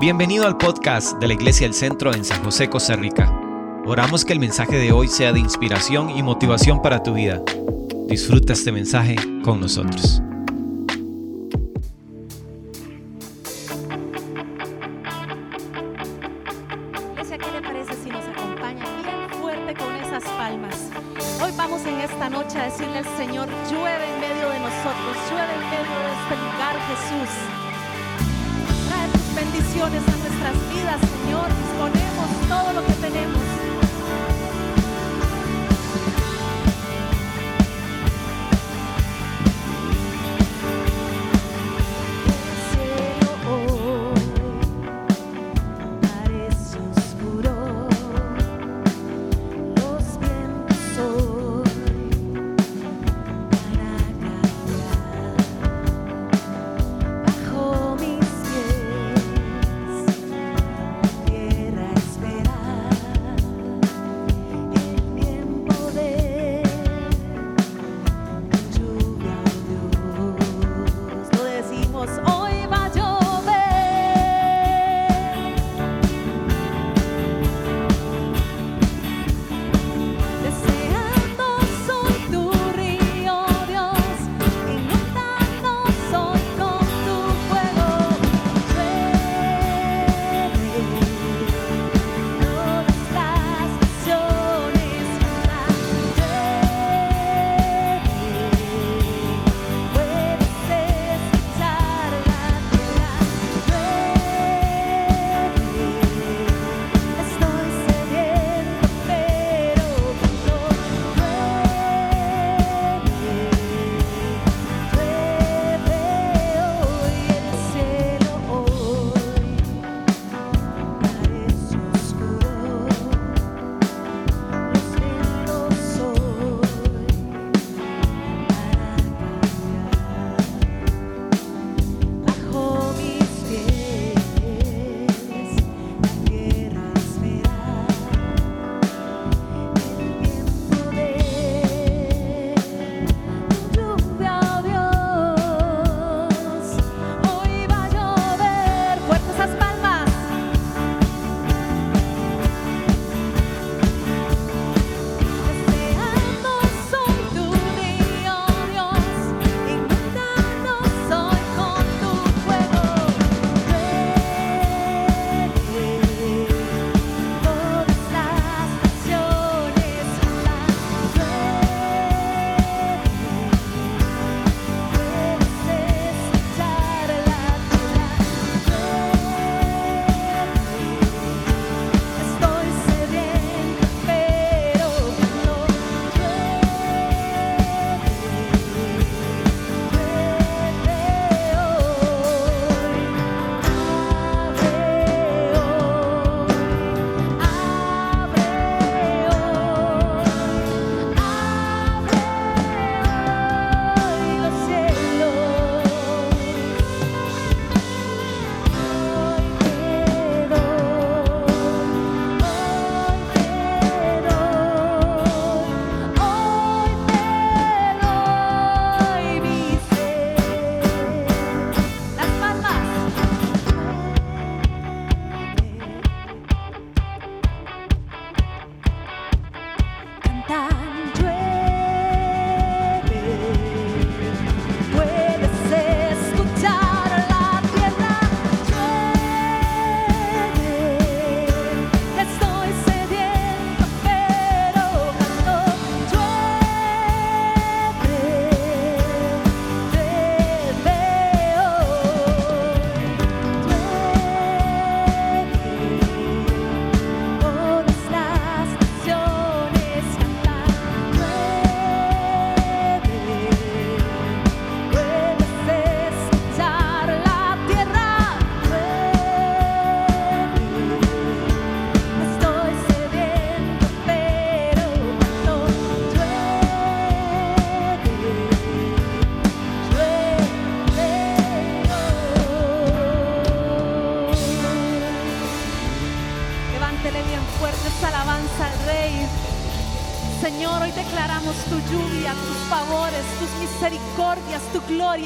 Bienvenido al podcast de la Iglesia del Centro en San José, Costa Rica. Oramos que el mensaje de hoy sea de inspiración y motivación para tu vida. Disfruta este mensaje con nosotros.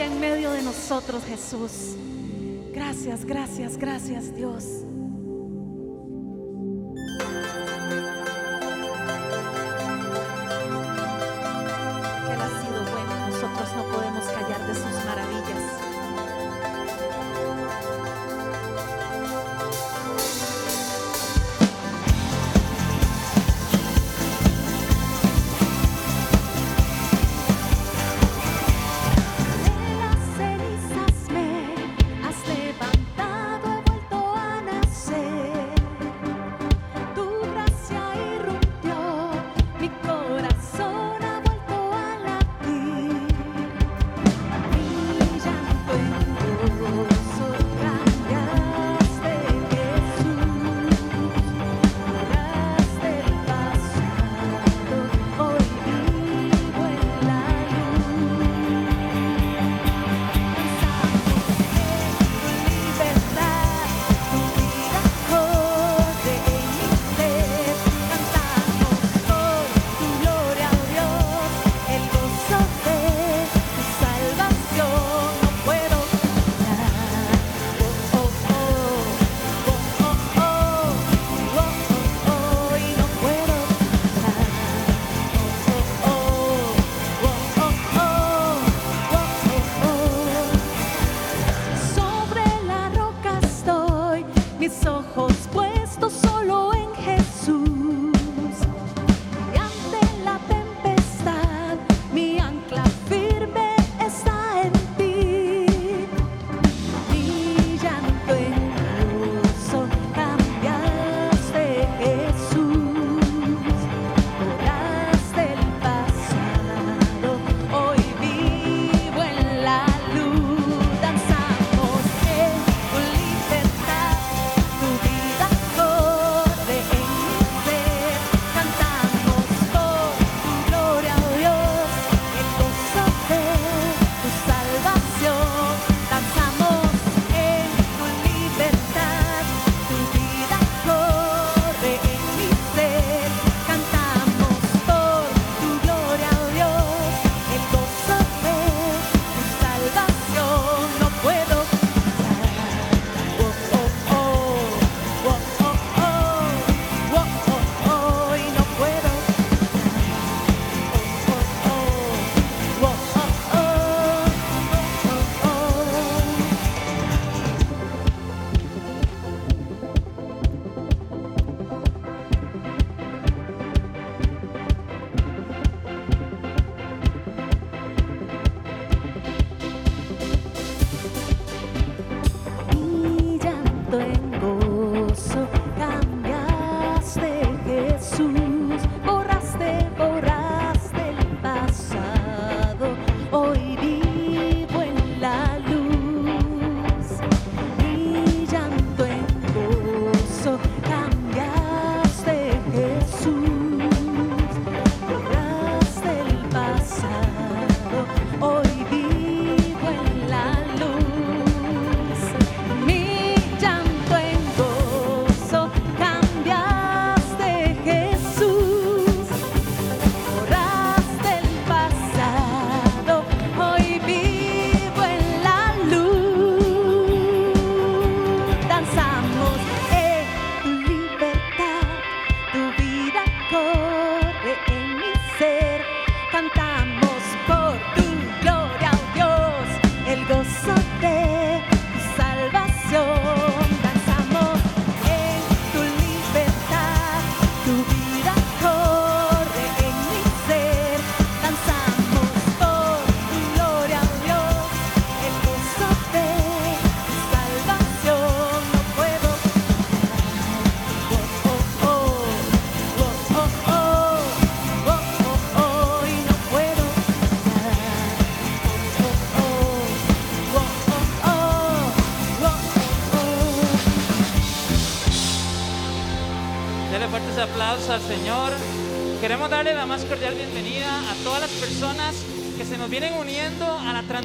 en medio de nosotros, Jesús. Gracias, gracias, gracias, Dios.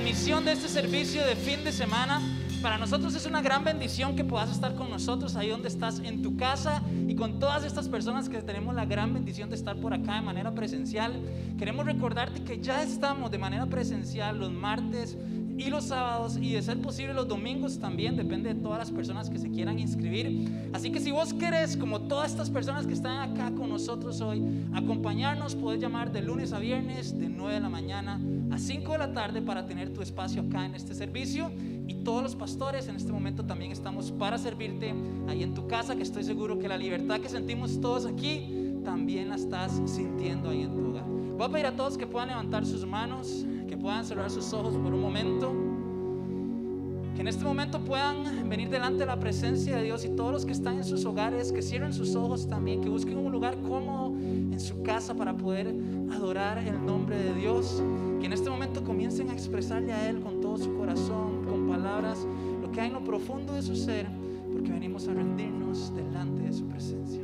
transmisión de este servicio de fin de semana. Para nosotros es una gran bendición que puedas estar con nosotros ahí donde estás, en tu casa y con todas estas personas que tenemos la gran bendición de estar por acá de manera presencial. Queremos recordarte que ya estamos de manera presencial los martes y los sábados y de ser posible los domingos también, depende de todas las personas que se quieran inscribir. Así que si vos querés, como todas estas personas que están acá nosotros hoy, acompañarnos, puedes llamar de lunes a viernes de 9 de la mañana a 5 de la tarde para tener tu espacio acá en este servicio. Y todos los pastores en este momento también estamos para servirte ahí en tu casa, que estoy seguro que la libertad que sentimos todos aquí también la estás sintiendo ahí en tu hogar. Voy a pedir a todos que puedan levantar sus manos que puedan cerrar sus ojos por un momento, que en este momento puedan venir delante de la presencia de Dios y todos los que están en sus hogares, que cierren sus ojos también, que busquen un lugar cómodo en su casa para poder adorar el nombre de Dios, que en este momento comiencen a expresarle a Él con todo su corazón, con palabras, lo que hay en lo profundo de su ser, porque venimos a rendirnos delante de su presencia.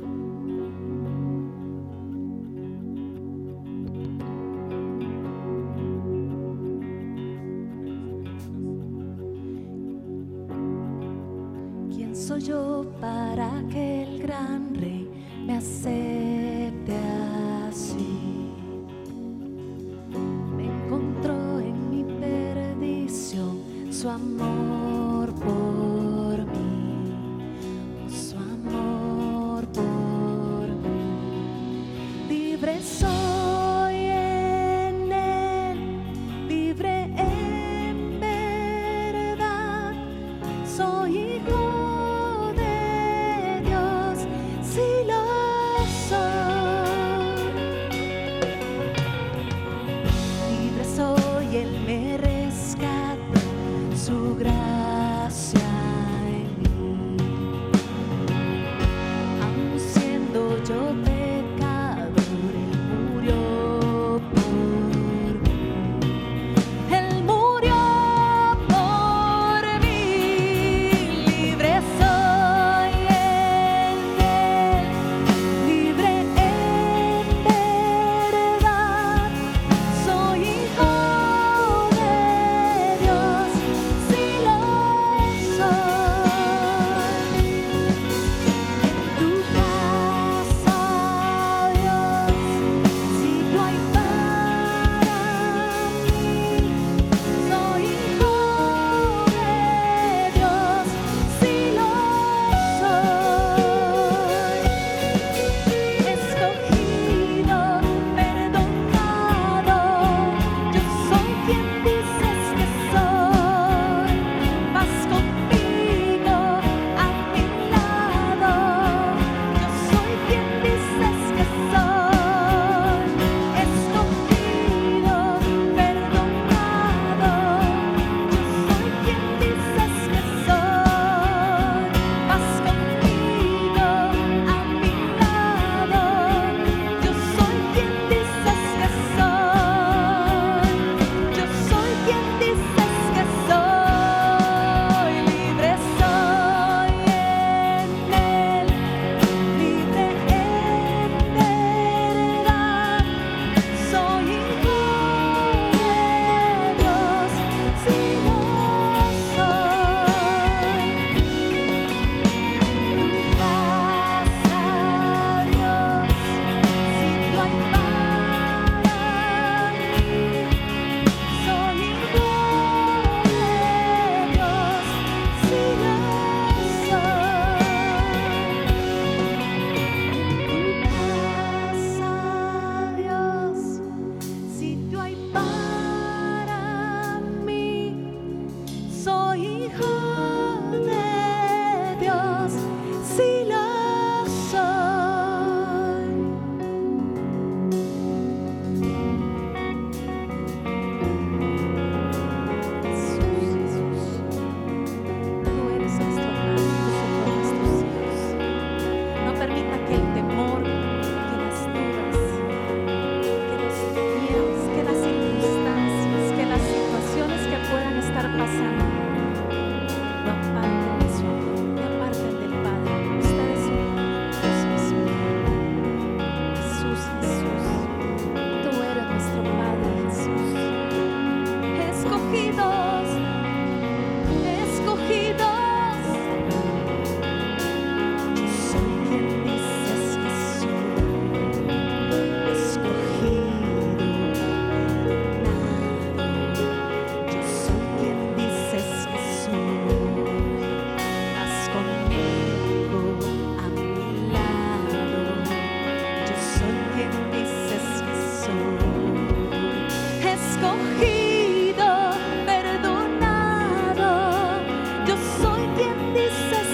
entiendes así.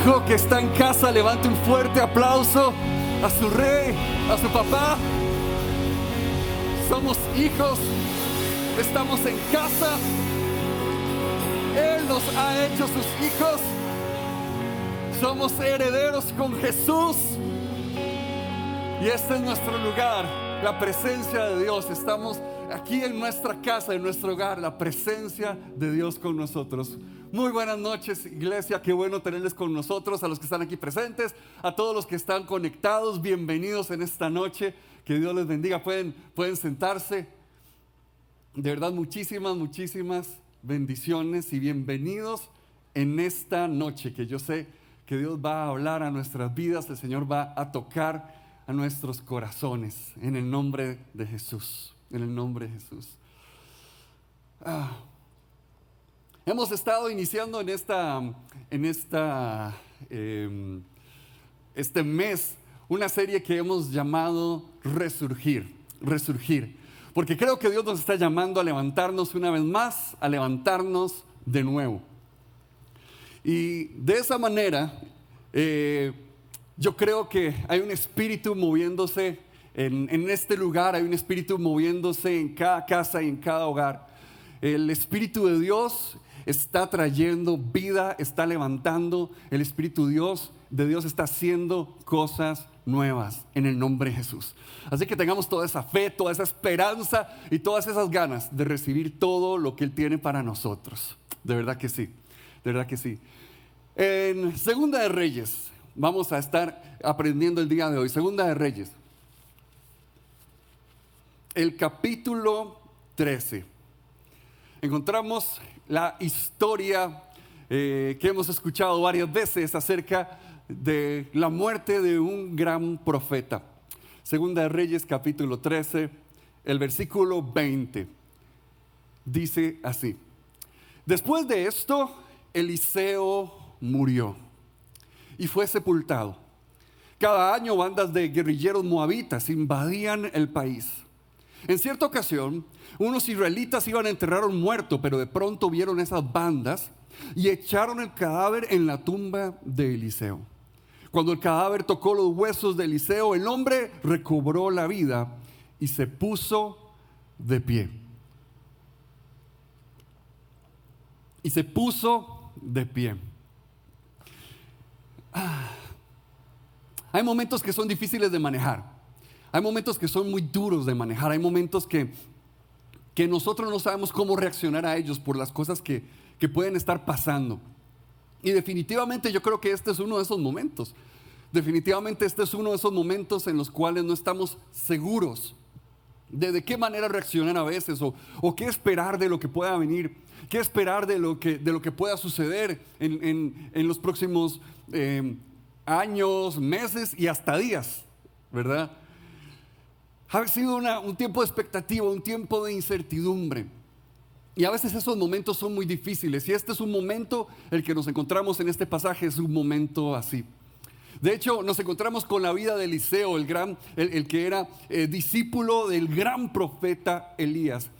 Hijo que está en casa levante un fuerte aplauso a su rey, a su papá. Somos hijos, estamos en casa. Él nos ha hecho sus hijos. Somos herederos con Jesús. Y este es nuestro lugar, la presencia de Dios. Estamos aquí en nuestra casa, en nuestro hogar, la presencia de Dios con nosotros. Muy buenas noches, iglesia. Qué bueno tenerles con nosotros, a los que están aquí presentes, a todos los que están conectados. Bienvenidos en esta noche. Que Dios les bendiga. Pueden, pueden sentarse. De verdad, muchísimas, muchísimas bendiciones y bienvenidos en esta noche que yo sé que Dios va a hablar a nuestras vidas, el Señor va a tocar a nuestros corazones en el nombre de Jesús, en el nombre de Jesús. Ah. Hemos estado iniciando en esta, en esta, em, este mes una serie que hemos llamado Resurgir, Resurgir. Porque creo que Dios nos está llamando a levantarnos una vez más, a levantarnos de nuevo. Y de esa manera, eh, yo creo que hay un espíritu moviéndose en, en este lugar, hay un espíritu moviéndose en cada casa y en cada hogar. El espíritu de Dios está trayendo vida, está levantando. El espíritu Dios, de Dios está haciendo cosas nuevas en el nombre de Jesús. Así que tengamos toda esa fe, toda esa esperanza y todas esas ganas de recibir todo lo que Él tiene para nosotros. De verdad que sí, de verdad que sí. En Segunda de Reyes, vamos a estar aprendiendo el día de hoy. Segunda de Reyes, el capítulo 13. Encontramos la historia eh, que hemos escuchado varias veces acerca de la muerte de un gran profeta. Segunda de Reyes capítulo 13, el versículo 20. Dice así. Después de esto, Eliseo murió y fue sepultado. Cada año bandas de guerrilleros moabitas invadían el país. En cierta ocasión, unos israelitas iban a enterrar a un muerto, pero de pronto vieron esas bandas y echaron el cadáver en la tumba de Eliseo. Cuando el cadáver tocó los huesos de Eliseo, el hombre recobró la vida y se puso de pie. Y se puso de pie. Ah. Hay momentos que son difíciles de manejar. Hay momentos que son muy duros de manejar. Hay momentos que, que nosotros no sabemos cómo reaccionar a ellos por las cosas que, que pueden estar pasando. Y definitivamente yo creo que este es uno de esos momentos. Definitivamente este es uno de esos momentos en los cuales no estamos seguros de, de qué manera reaccionar a veces o, o, qué esperar de lo que pueda venir, qué esperar de lo que, de lo que pueda suceder en, en, en los próximos eh, años, meses y hasta días, ¿verdad? Ha sido un tiempo de expectativa, un tiempo de incertidumbre. Y a veces esos momentos son muy difíciles. Y este es un momento, el que nos encontramos en este pasaje es un momento así. De hecho, nos encontramos con la vida de Eliseo, el, gran, el, que era eh, discípulo del gran profeta Elías.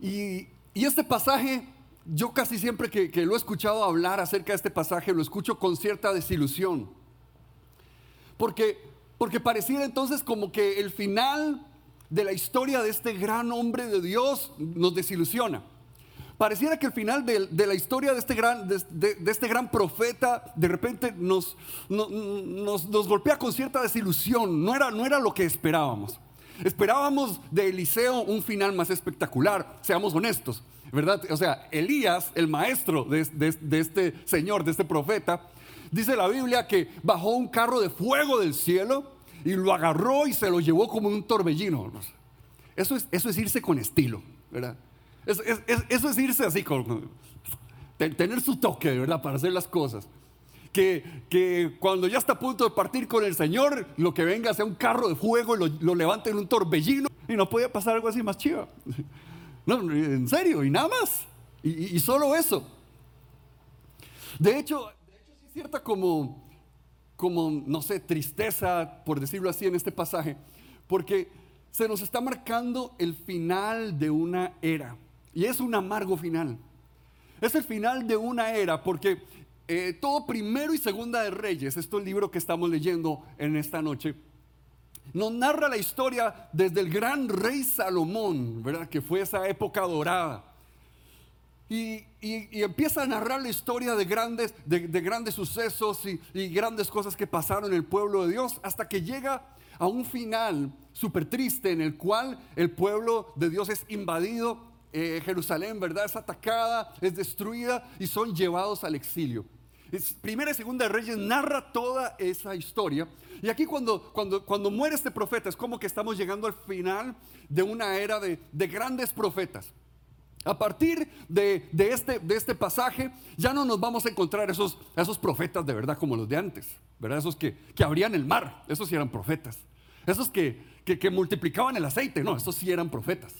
Y, y, este pasaje, yo casi siempre que, que lo he escuchado hablar acerca de este pasaje, lo escucho con cierta desilusión. Porque, porque pareciera entonces como que el final de la historia de este gran hombre de Dios nos desilusiona. Pareciera que el final de, de la historia de este, gran, de, de, de, este gran profeta de repente nos, no, nos, nos, golpea con cierta desilusión. No era, no era lo que esperábamos. Esperábamos de Eliseo un final más espectacular, seamos honestos, ¿verdad? O sea, Elías, el maestro de, de este señor, de este profeta, dice la Biblia que bajó un carro de fuego del cielo y lo agarró y se lo llevó como un torbellino. Eso es, eso es irse con estilo, ¿verdad? Es, es, eso es irse así, con, tener su toque, ¿verdad? Para hacer las cosas. Que, que, cuando ya está a punto de partir con el Señor, lo que venga sea un carro de fuego y lo, lo levante en un torbellino. Y no podía pasar algo así más chido. No, en serio, y nada más. Y, y solo eso. De hecho, de hecho sí es cierta como, como, no sé, tristeza, por decirlo así, en este pasaje, porque se nos está marcando el final de una era. Y es un amargo final. Es el final de una era porque eh, todo primero y segunda de Reyes, esto es el libro que estamos leyendo en esta noche, nos narra la historia desde el gran rey Salomón, ¿verdad? Que fue esa época dorada. Y, empieza a narrar la historia de grandes, de, de grandes sucesos y, grandes cosas que pasaron en el pueblo de Dios hasta que llega a un final súper triste en el cual el pueblo de Dios es invadido eh, Jerusalén, ¿verdad? Es atacada, es destruida y son llevados al exilio. Primera y segunda de Reyes narra toda esa historia. Y aquí cuando, cuando, cuando muere este profeta es como que estamos llegando al final de una era de grandes profetas. A partir de, de, este, de, este, pasaje ya no nos vamos a encontrar esos, esos profetas de verdad como los de antes, ¿verdad? Esos que, que abrían el mar, esos sí eran profetas. Esos que, que, multiplicaban el aceite, no, esos sí eran profetas.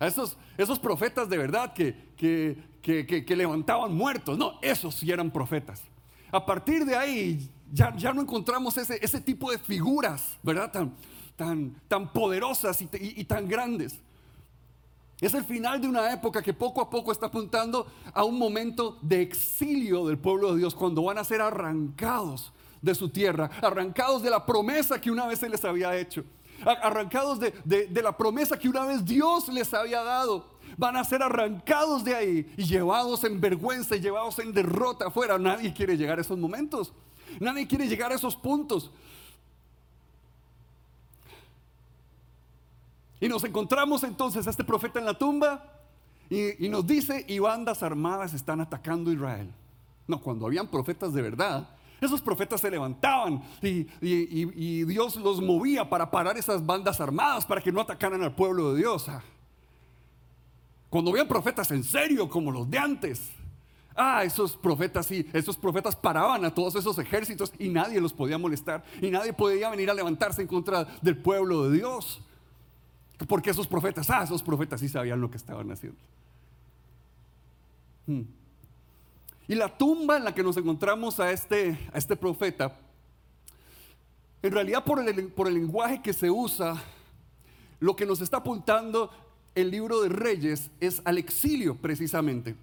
Esos, esos profetas de verdad que, levantaban muertos. No, esos sí eran profetas. A partir de ahí ya, ya no encontramos ese, ese tipo de figuras, ¿verdad? Tan, tan, tan poderosas y tan grandes. Es el final de una época que poco a poco está apuntando a un momento de exilio del pueblo de Dios, cuando van a ser arrancados de su tierra, arrancados de la promesa que una vez se les había hecho arrancados de, de, la promesa que una vez Dios les había dado. Van a ser arrancados de ahí y llevados en vergüenza y llevados en derrota afuera. Nadie quiere llegar a esos momentos. Nadie quiere llegar a esos puntos. Y nos encontramos entonces a este profeta en la tumba y, nos dice, y bandas armadas están atacando Israel. No, cuando habían profetas de verdad, esos profetas se levantaban y, Dios los movía para parar esas bandas armadas, para que no atacaran al pueblo de Dios. Ah. Cuando habían profetas en serio, como los de antes, ah, esos profetas sí, esos profetas paraban a todos esos ejércitos y nadie los podía molestar y nadie podía venir a levantarse en contra del pueblo de Dios. Porque esos profetas, ah, esos profetas sí sabían lo que estaban haciendo. Hmm. Y la tumba en la que nos encontramos a este, a este profeta, en realidad por el, por el lenguaje que se usa, lo que nos está apuntando el libro de Reyes es al exilio precisamente.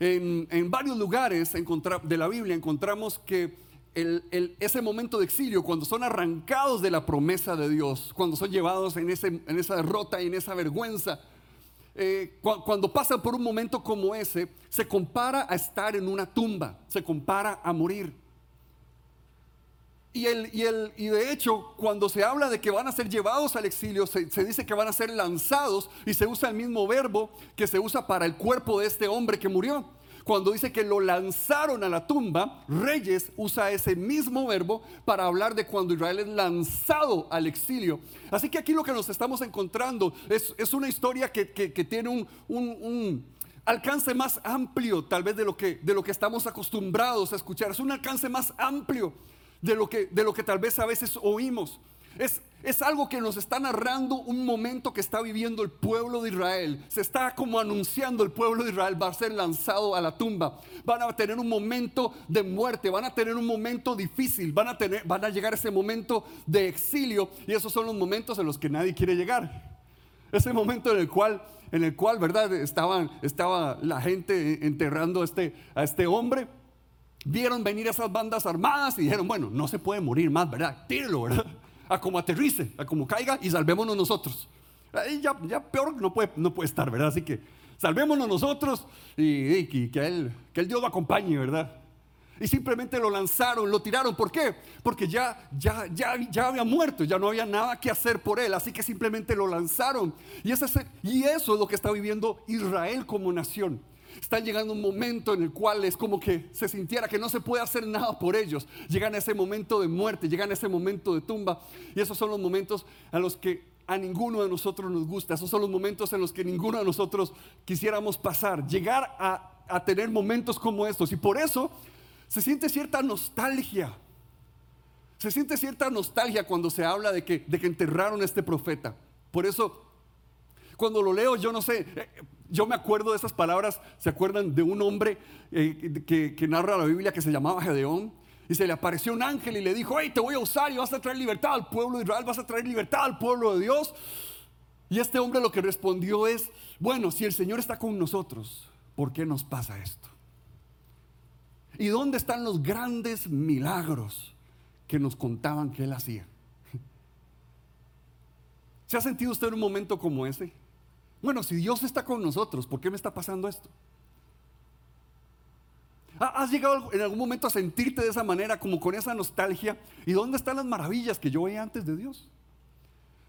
En, en varios lugares de la Biblia encontramos que ese momento de exilio, cuando son arrancados de la promesa de Dios, cuando son llevados en, esa derrota y en esa vergüenza, eh, cuando pasan por un momento como ese, se compara a estar en una tumba, se compara a morir. Y de hecho, cuando se habla de que van a ser llevados al exilio, se, se, dice que van a ser lanzados y se usa el mismo verbo que se usa para el cuerpo de este hombre que murió. Cuando dice que lo lanzaron a la tumba, Reyes usa ese mismo verbo para hablar de cuando Israel es lanzado al exilio. Así que aquí lo que nos estamos encontrando es, es una historia que, que, tiene un, un, un alcance más amplio tal vez de lo, que, de lo que estamos acostumbrados a escuchar. Es un alcance más amplio de lo que, de lo que tal vez a veces oímos. Es, algo que nos está narrando un momento que está viviendo el pueblo de Israel. Se está como anunciando el pueblo de Israel va a ser lanzado a la tumba. Van a tener un momento de muerte, van a tener un momento difícil, van a, tener, van a llegar ese momento de exilio y esos son los momentos en los que nadie quiere llegar. Ese momento en el cual, en el cual ¿verdad? Estaban, estaba la gente enterrando a este, a este hombre vieron venir esas bandas armadas y dijeron, bueno, no se puede morir más, ¿verdad? Tírelo, ¿verdad? A como aterrice, a como caiga y salvémonos nosotros. Ya, ya peor no puede, no puede estar, ¿verdad? Así que salvémonos nosotros y, que, él, que el Dios lo acompañe, ¿verdad? Y simplemente lo lanzaron, lo tiraron. ¿Por qué? Porque ya, ya, ya, ya había muerto, ya no había nada que hacer por él. Así que simplemente lo lanzaron. Y, ese, y eso es lo que está viviendo Israel como nación. Están llegando un momento en el cual es como que se sintiera que no se puede hacer nada por ellos. Llegan a ese momento de muerte, llegan a ese momento de tumba. Y esos son los momentos a los que a ninguno de nosotros nos gusta. Esos son los momentos en los que ninguno de nosotros quisiéramos pasar. Llegar a, tener momentos como estos. Y por eso se siente cierta nostalgia. Se siente cierta nostalgia cuando se habla de que, enterraron a este profeta. Por eso, cuando lo leo, yo no sé, eh, yo me acuerdo de esas palabras, ¿se acuerdan de un hombre eh, que, narra la Biblia que se llamaba Gedeón? Y se le apareció un ángel y le dijo, hey, te voy a usar y vas a traer libertad al pueblo de Israel, vas a traer libertad al pueblo de Dios. Y este hombre lo que respondió es, bueno, si el Señor está con nosotros, ¿por qué nos pasa esto? ¿Y dónde están los grandes milagros que nos contaban que Él hacía? ¿Se ha sentido usted en un momento como ese? Bueno, si Dios está con nosotros, ¿por qué me está pasando esto? ¿Has llegado en algún momento a sentirte de esa manera, como con esa nostalgia? ¿Y dónde están las maravillas que yo veía antes de Dios?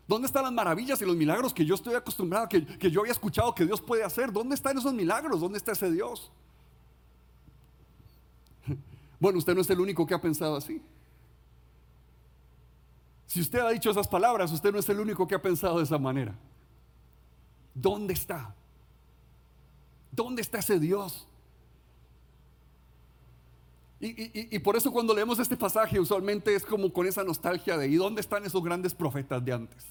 ¿Dónde están las maravillas y los milagros que yo estoy acostumbrado, que, que yo había escuchado que Dios puede hacer? ¿Dónde están esos milagros? ¿Dónde está ese Dios? Bueno, usted no es el único que ha pensado así. Si usted ha dicho esas palabras, usted no es el único que ha pensado de esa manera. ¿Dónde está? ¿Dónde está ese Dios? Y, por eso cuando leemos este pasaje usualmente es como con esa nostalgia de ¿y dónde están esos grandes profetas de antes?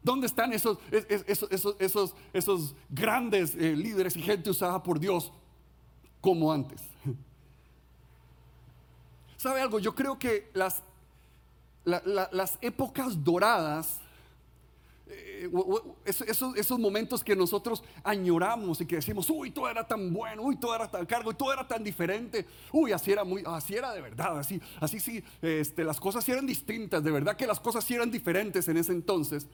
¿Dónde están esos, esos, esos, esos grandes eh, líderes y gente usada por Dios como antes? ¿Sabe algo? Yo creo que las, las épocas doradas eh, esos, momentos que nosotros añoramos y que decimos, uy, todo era tan bueno, uy, todo era tan cargo, y todo era tan diferente, uy, así era muy, así era de verdad, así, así sí, este, las cosas eran distintas, de verdad que las cosas eran diferentes en ese entonces.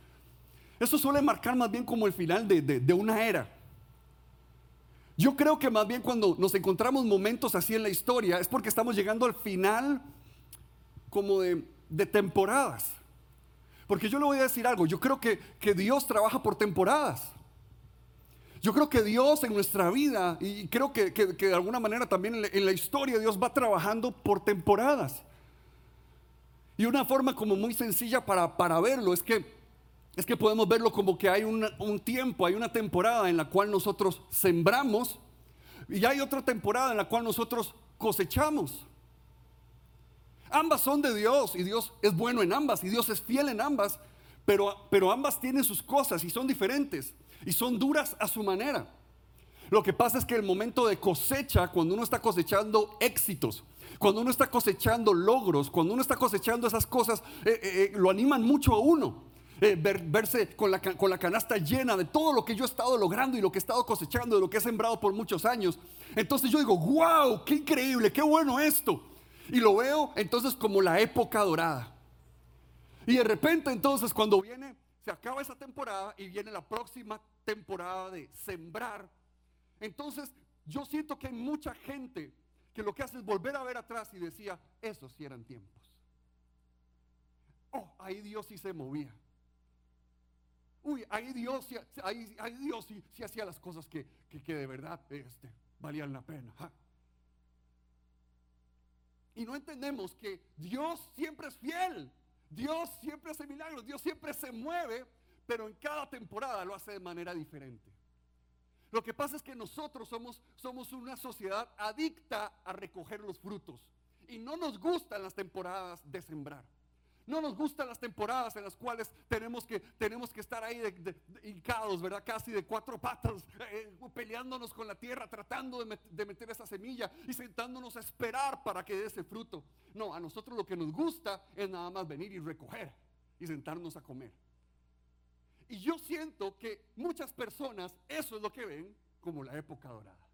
Eso suele marcar más bien como el final de, de una era. Yo creo que más bien cuando nos encontramos momentos así en la historia es porque estamos llegando al final como de temporadas. Porque yo le voy a decir algo, yo creo que, Dios trabaja por temporadas. Yo creo que Dios en nuestra vida, y creo que, de alguna manera también en la, historia, Dios va trabajando por temporadas. Y una forma como muy sencilla para, para verlo es que, es que podemos verlo como que hay un tiempo, hay una temporada en la cual nosotros sembramos y hay otra temporada en la cual nosotros cosechamos. Ambas son de Dios y Dios es bueno en ambas y Dios es fiel en ambas, pero, pero ambas tienen sus cosas y son diferentes y son duras a su manera. Lo que pasa es que el momento de cosecha, cuando uno está cosechando éxitos, cuando uno está cosechando logros, cuando uno está cosechando esas cosas, eh, eh, eh, lo animan mucho a uno. verse con la, con la canasta llena de todo lo que yo he estado logrando y lo que he estado cosechando, de lo que he sembrado por muchos años. Entonces yo digo, wow, qué increíble, qué bueno esto. Y lo veo entonces como la época dorada. Y de repente entonces cuando viene, se acaba esa temporada y viene la próxima temporada de sembrar. Entonces yo siento que hay mucha gente que lo que hace es volver a ver atrás y decía, esos sí eran tiempos. Oh, ahí Dios sí se movía. Uy, ahí Dios, ahí, ahí Dios sí, sí, hacía las cosas que, que, de verdad este, valían la pena. Y no entendemos que Dios siempre es fiel. Dios siempre hace milagros. Dios siempre se mueve, pero en cada temporada lo hace de manera diferente. Lo que pasa es que nosotros somos, somos una sociedad adicta a recoger los frutos. Y no nos gustan las temporadas de sembrar. No nos gustan las temporadas en las cuales tenemos que, tenemos que estar ahí de, hincados, ¿verdad? Casi de cuatro patas, eh, peleándonos con la tierra, tratando de, de meter esa semilla y sentándonos a esperar para que dé ese fruto. No, a nosotros lo que nos gusta es nada más venir y recoger y sentarnos a comer. Y yo siento que muchas personas eso es lo que ven como la época dorada.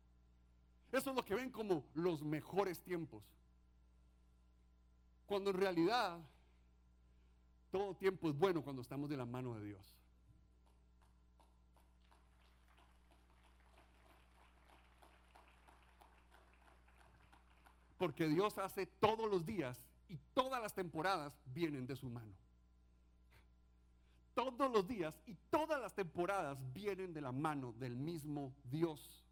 Eso es lo que ven como los mejores tiempos. Cuando en realidad todo tiempo es bueno cuando estamos de la mano de Dios. Porque Dios hace todos los días y todas las temporadas vienen de su mano. Todos los días y todas las temporadas vienen de la mano del mismo Dios.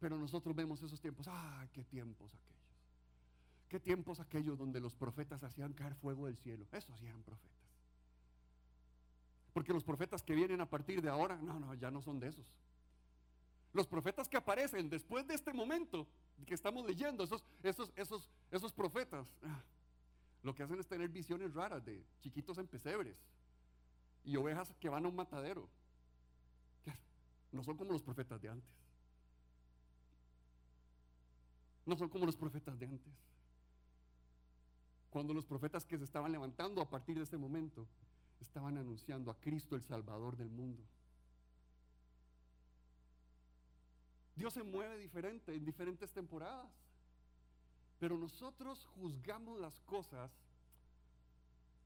Pero nosotros vemos esos tiempos, ¡ay, qué tiempos aquellos! ¿Qué tiempos aquellos donde los profetas hacían caer fuego del cielo? Esos eran profetas. Porque los profetas que vienen a partir de ahora, no, no, ya no son de esos. Los profetas que aparecen después de este momento que estamos leyendo, esos, esos, esos, esos profetas, ah, lo que hacen es tener visiones raras de chiquitos en pesebres y ovejas que van a un matadero. No son como los profetas de antes. No son como los profetas de antes cuando los profetas que se estaban levantando a partir de ese momento estaban anunciando a Cristo el Salvador del mundo. Dios se mueve diferente en diferentes temporadas, pero nosotros juzgamos las cosas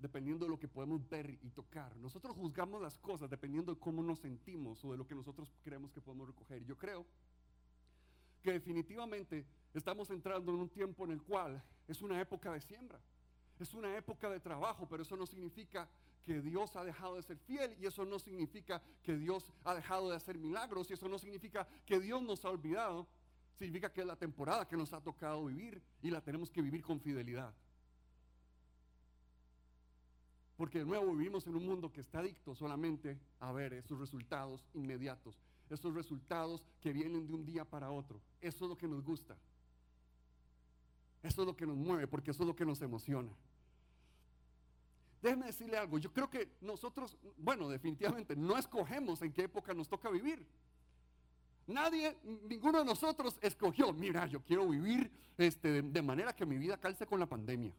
dependiendo de lo que podemos ver y tocar. Nosotros juzgamos las cosas dependiendo de cómo nos sentimos o de lo que nosotros creemos que podemos recoger. Yo creo que definitivamente estamos entrando en un tiempo en el cual es una época de siembra. Es una época de trabajo, pero eso no significa que Dios ha dejado de ser fiel y eso no significa que Dios ha dejado de hacer milagros y eso no significa que Dios nos ha olvidado. Significa que es la temporada que nos ha tocado vivir y la tenemos que vivir con fidelidad. Porque de nuevo vivimos en un mundo que está adicto solamente a ver esos resultados inmediatos, esos resultados que vienen de un día para otro. Eso es lo que nos gusta. Eso es lo que nos mueve, porque eso es lo que nos emociona. Déjeme decirle algo, yo creo que nosotros, bueno, definitivamente no escogemos en qué época nos toca vivir. Nadie, ninguno de nosotros escogió, mira, yo quiero vivir este, de, manera que mi vida calce con la pandemia.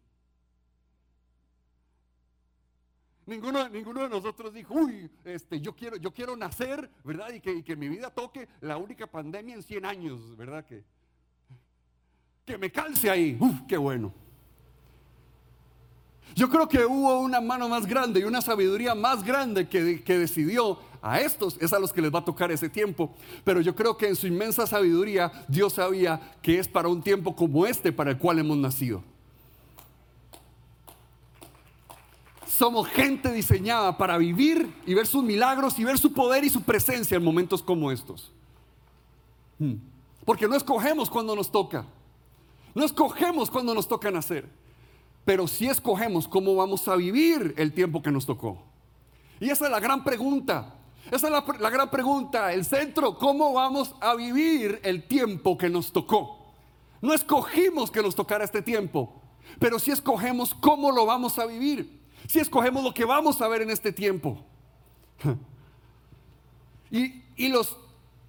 Ninguno, ninguno de nosotros dijo, uy, este, yo, quiero, yo quiero nacer, ¿verdad? Y que, y que mi vida toque la única pandemia en 100 años, ¿verdad? Que, que me calce ahí, uf, qué bueno. Yo creo que hubo una mano más grande y una sabiduría más grande que, decidió a estos, es a los que les va a tocar ese tiempo. Pero yo creo que en su inmensa sabiduría Dios sabía que es para un tiempo como este para el cual hemos nacido. Somos gente diseñada para vivir y ver sus milagros y ver su poder y su presencia en momentos como estos. Hmm. Porque no escogemos cuando nos toca. No escogemos cuando nos toca nacer pero si escogemos cómo vamos a vivir el tiempo que nos tocó. Y esa es la gran pregunta. Esa es la, gran pregunta, el centro, ¿cómo vamos a vivir el tiempo que nos tocó? No escogimos que nos tocara este tiempo, pero si escogemos cómo lo vamos a vivir, si escogemos lo que vamos a ver en este tiempo. Y, y los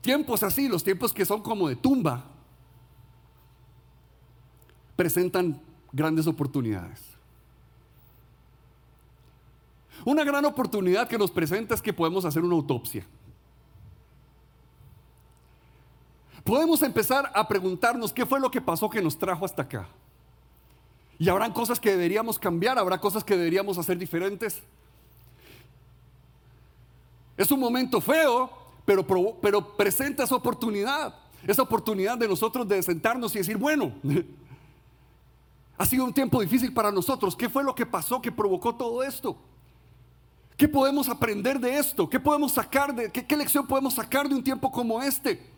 tiempos así, los tiempos que son como de tumba, presentan grandes oportunidades. Una gran oportunidad que nos presenta es que podemos hacer una autopsia. Podemos empezar a preguntarnos qué fue lo que pasó que nos trajo hasta acá. Y habrán cosas que deberíamos cambiar, habrá cosas que deberíamos hacer diferentes. Es un momento feo, pero, pero presenta esa oportunidad. Esa oportunidad de nosotros de sentarnos y decir, bueno, ha sido un tiempo difícil para nosotros. ¿Qué fue lo que pasó que provocó todo esto? ¿Qué podemos aprender de esto? ¿Qué podemos sacar de qué, qué lección podemos sacar de un tiempo como este?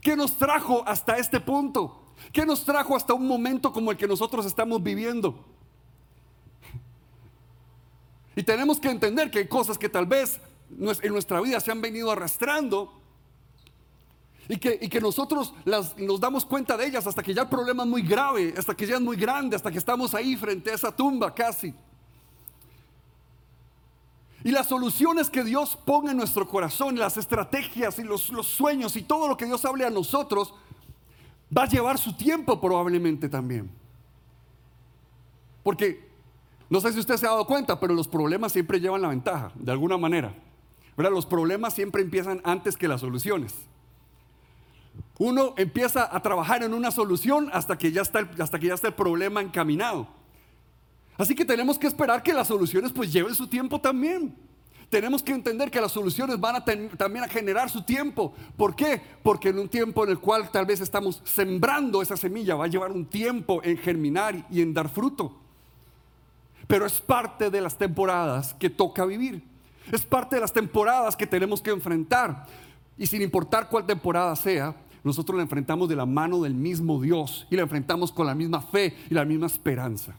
¿Qué nos trajo hasta este punto? ¿Qué nos trajo hasta un momento como el que nosotros estamos viviendo? Y tenemos que entender que hay cosas que tal vez en nuestra vida se han venido arrastrando y que, nosotros nos damos cuenta de ellas hasta que ya el problema es muy grave, hasta que ya es muy grande, hasta que estamos ahí frente a esa tumba casi. Y las soluciones que Dios ponga en nuestro corazón, las estrategias y los, los sueños y todo lo que Dios hable a nosotros, va a llevar su tiempo probablemente también. Porque no sé si usted se ha dado cuenta, pero los problemas siempre llevan la ventaja, de alguna manera. ¿Verdad? Los problemas siempre empiezan antes que las soluciones. Uno empieza a trabajar en una solución hasta que ya está el, hasta que ya está el problema encaminado. Así que tenemos que esperar que las soluciones pues lleven su tiempo también. Tenemos que entender que las soluciones van a también a generar su tiempo. ¿Por qué? Porque en un tiempo en el cual tal vez estamos sembrando esa semilla, va a llevar un tiempo en germinar y en dar fruto. Pero es parte de las temporadas que toca vivir. Es parte de las temporadas que tenemos que enfrentar. Y sin importar cuál temporada sea, nosotros la enfrentamos de la mano del mismo Dios y la enfrentamos con la misma fe y la misma esperanza.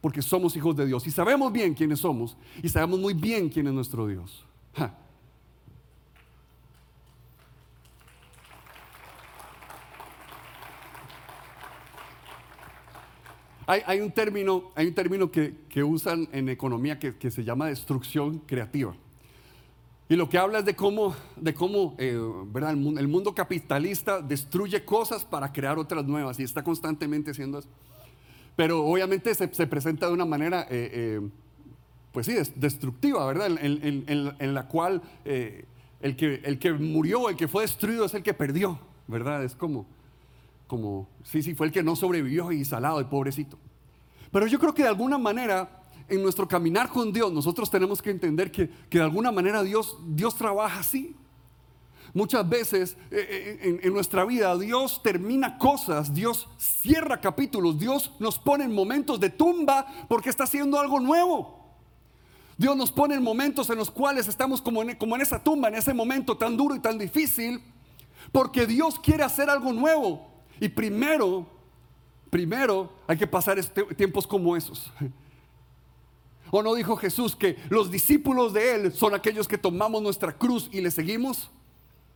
Porque somos hijos de Dios y sabemos bien quiénes somos y sabemos muy bien quién es nuestro Dios. Hay, un término, hay un término que, usan en economía que, se llama destrucción creativa. Y lo que habla es de cómo, de cómo eh, ¿verdad? El, mundo, capitalista destruye cosas para crear otras nuevas y está constantemente haciendo eso. Pero obviamente se, presenta de una manera, eh, eh, pues sí, destructiva, ¿verdad? En, la cual el, que, el que murió, el que fue destruido es el que perdió, ¿verdad? Es como, como, sí, sí, fue el que no sobrevivió y salado, el pobrecito. Pero yo creo que de alguna manera, en nuestro caminar con Dios, nosotros tenemos que entender que, de alguna manera Dios, Dios trabaja así. Muchas veces eh, eh, en, nuestra vida Dios termina cosas, Dios cierra capítulos, Dios nos pone en momentos de tumba porque está haciendo algo nuevo. Dios nos pone en momentos en los cuales estamos como como en esa tumba, en ese momento tan duro y tan difícil, porque Dios quiere hacer algo nuevo. Y primero, primero hay que pasar este, tiempos como esos. ¿O no dijo Jesús que los discípulos de Él son aquellos que tomamos nuestra cruz y le seguimos?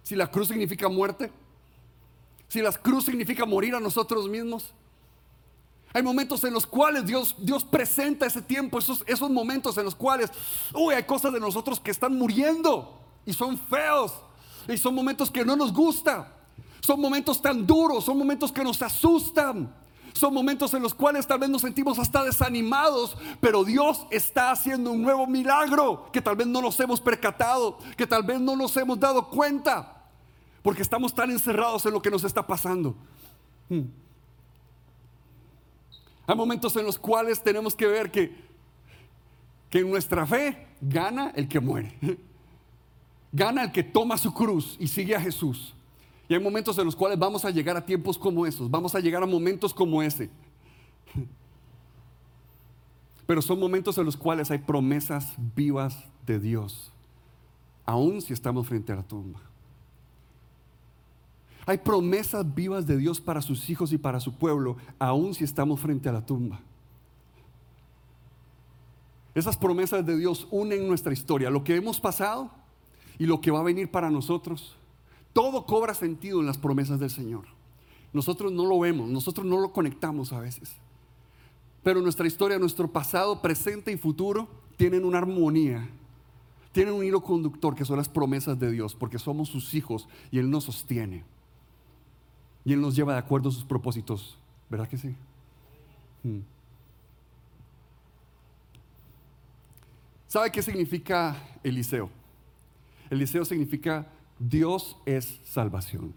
Si la cruz significa muerte, si la cruz significa morir a nosotros mismos. Hay momentos en los cuales Dios, Dios presenta ese tiempo, esos, esos momentos en los cuales, uy, hay cosas de nosotros que están muriendo y son feos y son momentos que no nos gusta. Son momentos tan duros, son momentos que nos asustan. Son momentos en los cuales tal vez nos sentimos hasta desanimados, pero Dios está haciendo un nuevo milagro que tal vez no nos hemos percatado, que tal vez no nos hemos dado cuenta, porque estamos tan encerrados en lo que nos está pasando. Hmm. Hay momentos en los cuales tenemos que ver que, que en nuestra fe gana el que muere, gana el que toma su cruz y sigue a Jesús. Y hay momentos en los cuales vamos a llegar a tiempos como esos, vamos a llegar a momentos como ese. Pero son momentos en los cuales hay promesas vivas de Dios, aun si estamos frente a la tumba. Hay promesas vivas de Dios para sus hijos y para su pueblo, aun si estamos frente a la tumba. Esas promesas de Dios unen nuestra historia, lo que hemos pasado y lo que va a venir para nosotros. Todo cobra sentido en las promesas del Señor. Nosotros no lo vemos, nosotros no lo conectamos a veces. Pero nuestra historia, nuestro pasado, presente y futuro tienen una armonía, tienen un hilo conductor que son las promesas de Dios, porque somos sus hijos y Él nos sostiene. Y Él nos lleva de acuerdo a sus propósitos. ¿Verdad que sí? Hmm. ¿Sabe qué significa Eliseo? Eliseo significa Dios es salvación.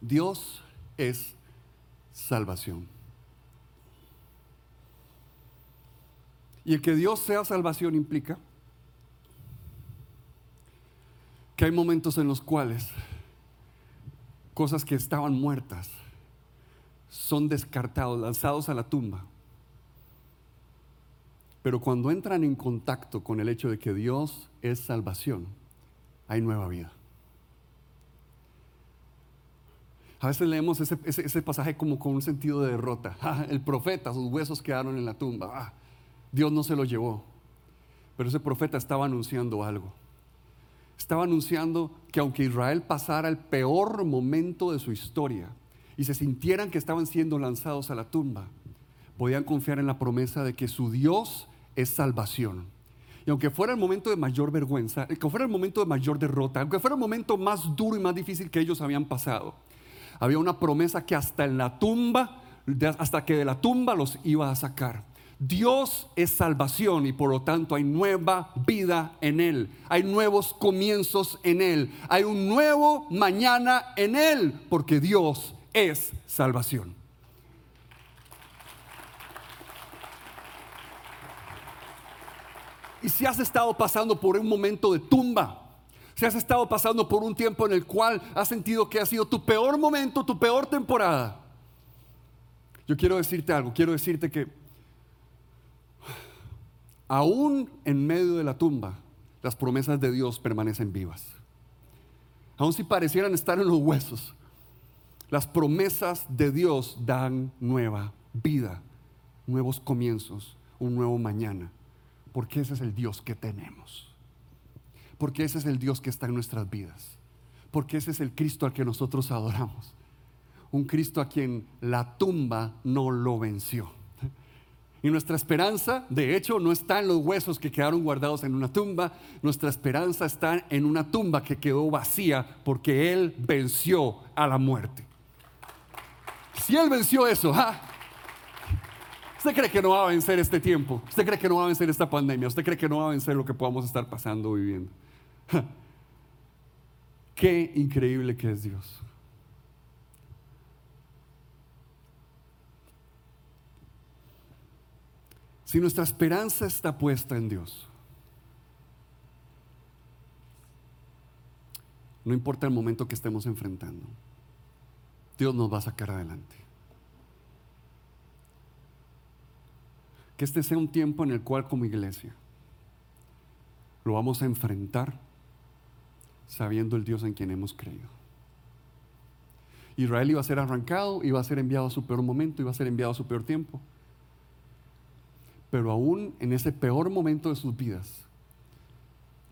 Dios es salvación. Y el que Dios sea salvación implica que hay momentos en los cuales cosas que estaban muertas son descartados, lanzados a la tumba. Pero cuando entran en contacto con el hecho de que Dios es salvación, hay nueva vida. A veces leemos ese, pasaje como con un sentido de derrota. Ah, el profeta, sus huesos quedaron en la tumba. Ah, Dios no se los llevó. Pero ese profeta estaba anunciando algo. Estaba anunciando que aunque Israel pasara el peor momento de su historia y se sintieran que estaban siendo lanzados a la tumba, podían confiar en la promesa de que su Dios es salvación. Y aunque fuera el momento de mayor vergüenza, aunque fuera el momento de mayor derrota, aunque fuera el momento más duro y más difícil que ellos habían pasado, había una promesa que hasta en la tumba, hasta que de la tumba los iba a sacar. Dios es salvación y por lo tanto hay nueva vida en Él. Hay nuevos comienzos en Él. Hay un nuevo mañana en Él porque Dios es salvación. Y si has estado pasando por un momento de tumba, si has estado pasando por un tiempo en el cual has sentido que ha sido tu peor momento, tu peor temporada, yo quiero decirte algo, quiero decirte que aún en medio de la tumba, las promesas de Dios permanecen vivas. Aun si parecieran estar en los huesos, las promesas de Dios dan nueva vida, nuevos comienzos, un nuevo mañana, porque ese es el Dios que tenemos porque ese es el Dios que está en nuestras vidas. Porque ese es el Cristo al que nosotros adoramos. Un Cristo a quien la tumba no lo venció. Y nuestra esperanza, de hecho, no está en los huesos que quedaron guardados en una tumba. Nuestra esperanza está en una tumba que quedó vacía porque Él venció a la muerte. Si Él venció eso, ¿usted cree que no va a vencer este tiempo? ¿Usted cree que no va a vencer esta pandemia? ¿Usted cree que no va a vencer lo que podamos estar pasando o viviendo? Qué increíble que es Dios. Si nuestra esperanza está puesta en Dios, no importa el momento que estemos enfrentando, Dios nos va a sacar adelante. Que este sea un tiempo en el cual como iglesia lo vamos a enfrentar sabiendo el Dios en quien hemos creído. Israel iba a ser arrancado, iba a ser enviado a su peor momento, iba a ser enviado a su peor tiempo. Pero aún en ese peor momento de sus vidas,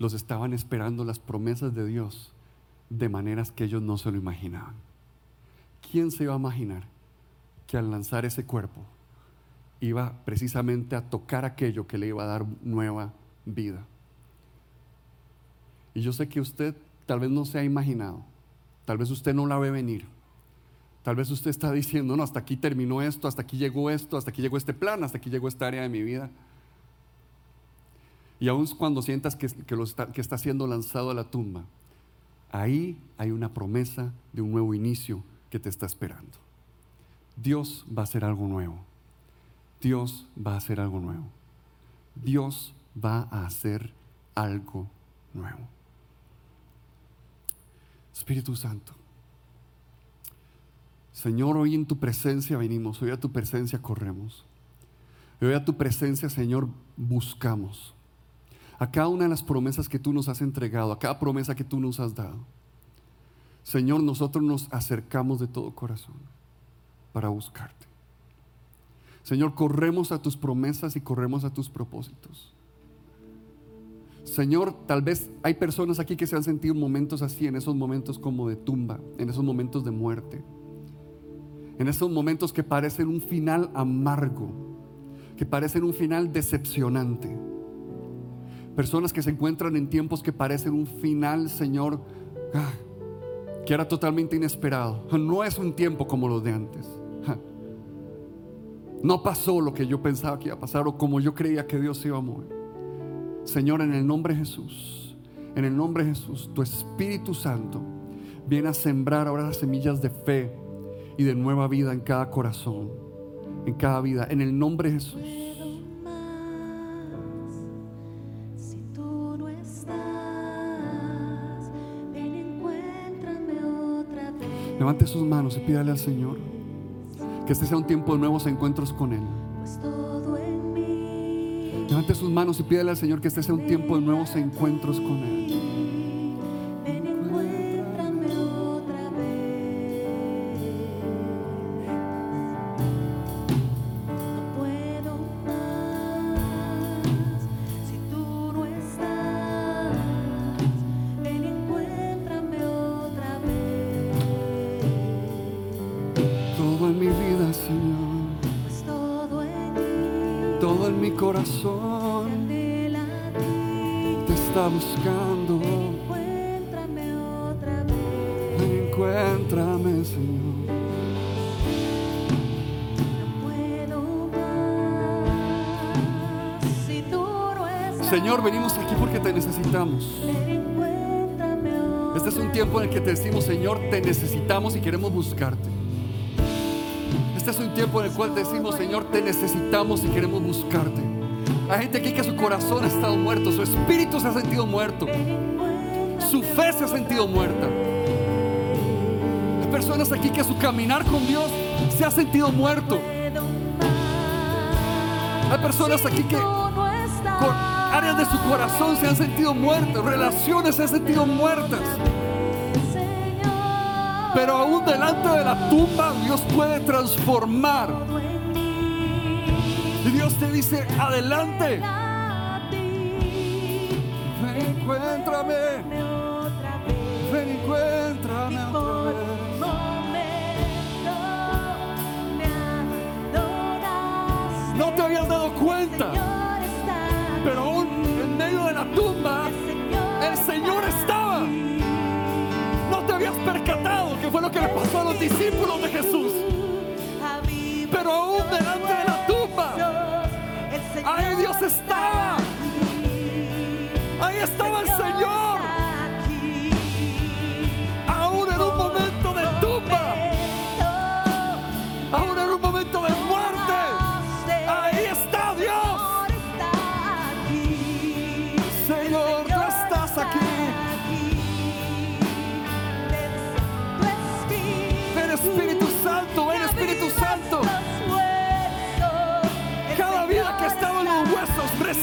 los estaban esperando las promesas de Dios de maneras que ellos no se lo imaginaban. ¿Quién se iba a imaginar que al lanzar ese cuerpo iba precisamente a tocar aquello que le iba a dar nueva vida? Y yo sé que usted tal vez no se ha imaginado, tal vez usted no la ve venir. Tal vez usted está diciendo, no, hasta aquí terminó esto, hasta aquí llegó esto, hasta aquí llegó este plan, hasta aquí llegó esta área de mi vida. Y aun cuando sientas que, está, que está siendo lanzado a la tumba, ahí hay una promesa de un nuevo inicio que te está esperando. Dios va a hacer algo nuevo. Dios va a hacer algo nuevo. Dios va a hacer algo nuevo. Espíritu Santo. Señor, hoy en tu presencia venimos, hoy a tu presencia corremos. Hoy a tu presencia, Señor, buscamos. A cada una de las promesas que tú nos has entregado, a cada promesa que tú nos has dado. Señor, nosotros nos acercamos de todo corazón para buscarte. Señor, corremos a tus promesas y corremos a tus propósitos. Señor, tal vez hay personas aquí que se han sentido momentos así, en esos momentos como de tumba, en esos momentos de muerte, en esos momentos que parecen un final amargo, que parecen un final decepcionante. Personas que se encuentran en tiempos que parecen un final, Señor, ah, que era totalmente inesperado. No es un tiempo como los de antes. No pasó lo que yo pensaba que iba a pasar o como yo creía que Dios iba a mover. Señor, en el nombre de Jesús, en el nombre de Jesús, tu Espíritu Santo viene a sembrar ahora las semillas de fe y de nueva vida en cada corazón, en cada vida, en el nombre de Jesús. Levante sus manos y pídale al Señor que este sea un tiempo de nuevos encuentros con Él. Pues Levante sus manos y pídale al Señor que este sea un tiempo de nuevos encuentros con Él. Corazón te está buscando. Encuéntrame otra vez. Encuéntrame, Señor. Señor, venimos aquí porque te necesitamos. Este es un tiempo en el que te decimos, Señor, te necesitamos y queremos buscarte. Este es un tiempo en el cual te decimos, Señor, te necesitamos y queremos buscarte. Hay gente aquí que su corazón ha estado muerto, su espíritu se ha sentido muerto, su fe se ha sentido muerta. Hay personas aquí que su caminar con Dios se ha sentido muerto. Hay personas aquí que con áreas de su corazón se han sentido muertas, relaciones se han sentido muertas. Pero aún delante de la tumba Dios puede transformar. Dios te dice, adelante, ven, encuéntrame, ven, encuéntrame otra vez. No te habías dado cuenta, pero aún en medio de la tumba el Señor estaba. No te habías percatado que fue lo que le pasó a los discípulos de Jesús.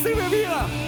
Huesos recibe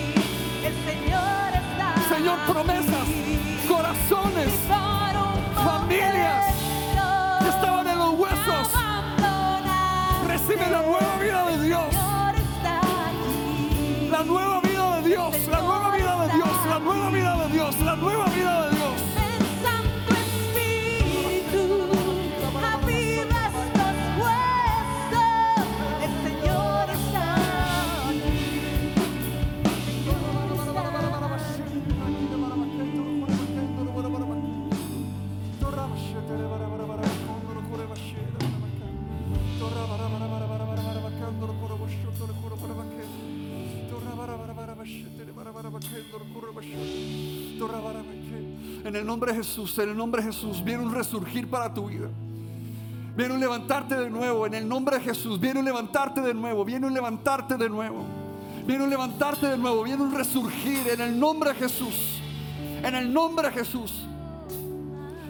En el nombre de Jesús, en el nombre de Jesús, viene un resurgir para tu vida. Viene un levantarte de nuevo. En el nombre de Jesús, viene un levantarte de nuevo. Viene un levantarte de nuevo. Viene un levantarte de nuevo. Viene un resurgir en el nombre de Jesús. En el nombre de Jesús.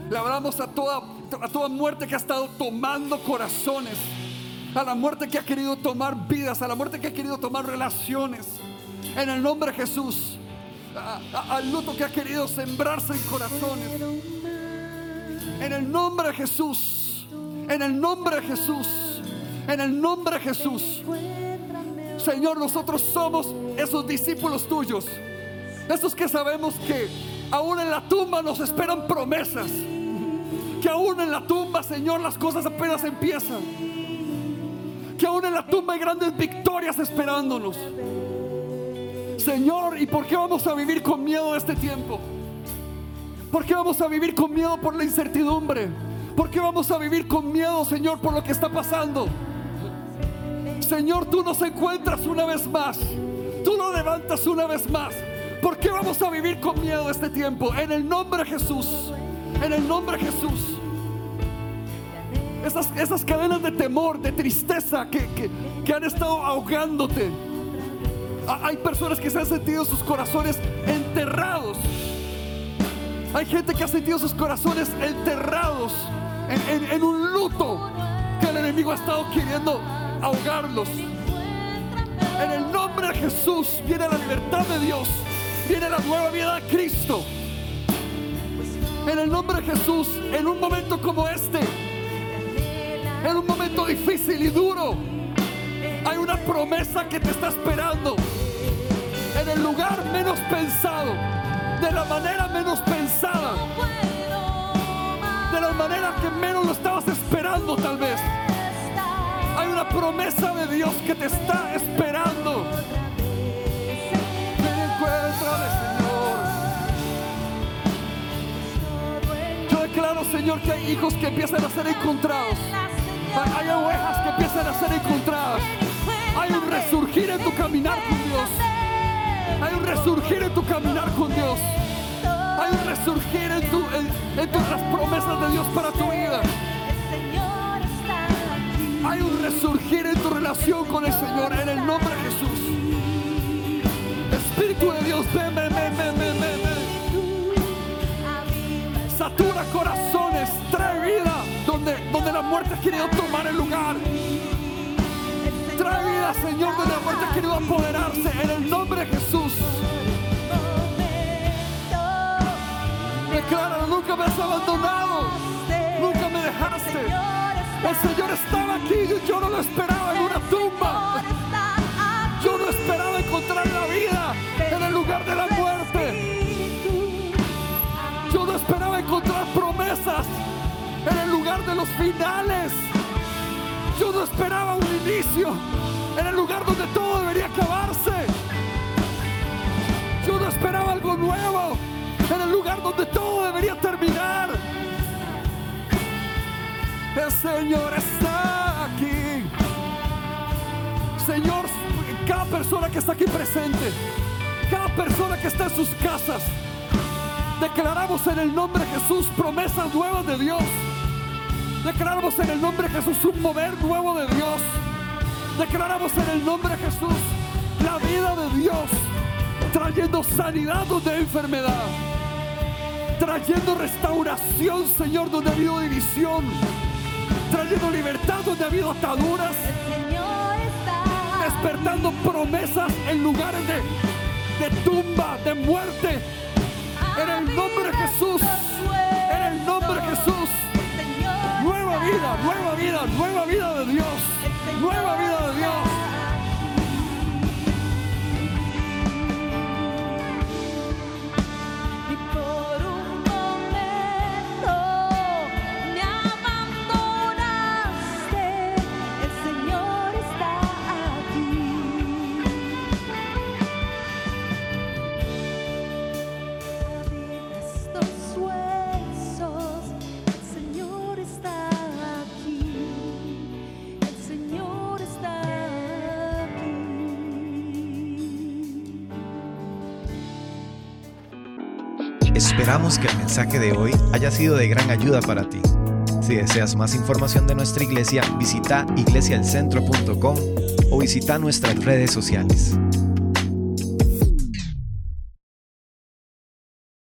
Le hablamos a toda, a toda muerte que ha estado tomando corazones. A la muerte que ha querido tomar vidas. A la muerte que ha querido tomar relaciones. En el nombre de Jesús. Al luto que ha querido sembrarse en corazones. En el nombre de Jesús. En el nombre de Jesús. En el nombre de Jesús. Señor, nosotros somos esos discípulos tuyos. Esos que sabemos que aún en la tumba nos esperan promesas. Que aún en la tumba, Señor, las cosas apenas empiezan. Que aún en la tumba hay grandes victorias esperándonos. Señor, ¿y por qué vamos a vivir con miedo este tiempo? ¿Por qué vamos a vivir con miedo por la incertidumbre? ¿Por qué vamos a vivir con miedo, Señor, por lo que está pasando? Señor, tú nos encuentras una vez más. Tú nos levantas una vez más. ¿Por qué vamos a vivir con miedo este tiempo? En el nombre de Jesús. En el nombre de Jesús. esas, esas cadenas de temor, de tristeza que, que, que han estado ahogándote. Ah, Hay personas que se han sentido sus corazones enterrados. Hay gente que ha sentido sus corazones enterrados en, un luto que el enemigo ha estado queriendo ahogarlos. En el nombre de Jesús viene la libertad de Dios, viene la nueva vida de Cristo. En el nombre de Jesús, en un momento como este, en un momento difícil y duro, hay una promesa que te está esperando. Lugar menos pensado, de la manera menos pensada, de la manera que menos lo estabas esperando tal vez. Hay una promesa de Dios que te está esperando. Ven, Señor. Yo declaro, Señor, que hay hijos que empiezan a ser encontrados. Hay ovejas que empiezan a ser encontradas. Hay un resurgir en tu caminar con Dios. Hay un resurgir en tu caminar con Dios. Hay un resurgir en, tu, en, tus- las promesas de Dios para tu vida. Hay un resurgir en tu relación con el Señor en el nombre de Jesús. Espíritu de Dios, ven, ven, ven, ven, ven, ven. Satura corazones, trae vida donde, donde la muerte ha querido tomar el lugar. Trae vida, Señor, donde la muerte ha querido apoderarse en el nombre de Jesús. Declara, nunca me has abandonado, nunca me dejaste. El Señor estaba aquí y yo no lo esperaba en una tumba. Yo no esperaba encontrar la vida en el lugar de la muerte. Yo no esperaba encontrar promesas en el lugar de los finales. Yo no esperaba un inicio en el lugar donde todo debería acabarse. Yo no esperaba algo nuevo en el lugar donde todo debería terminar. El Señor está aquí. Señor, cada persona que está aquí presente, cada persona que está en sus casas, declaramos en el nombre de Jesús promesas nuevas de Dios. Declaramos en el nombre de Jesús un mover nuevo de Dios. Declaramos en el nombre de Jesús la vida de Dios, trayendo sanidad donde hay enfermedad, trayendo restauración, Señor, donde ha habido división, trayendo libertad donde ha habido ataduras, despertando promesas en lugares de, de tumba, de muerte. En el nombre de Jesús, en el nombre de Jesús, nueva vida, nueva vida, nueva vida de Dios, nueva vida de Dios. Que el mensaje de hoy haya sido de gran ayuda para ti. Si deseas más información de nuestra iglesia, visita iglesialcentro.com o visita nuestras redes sociales.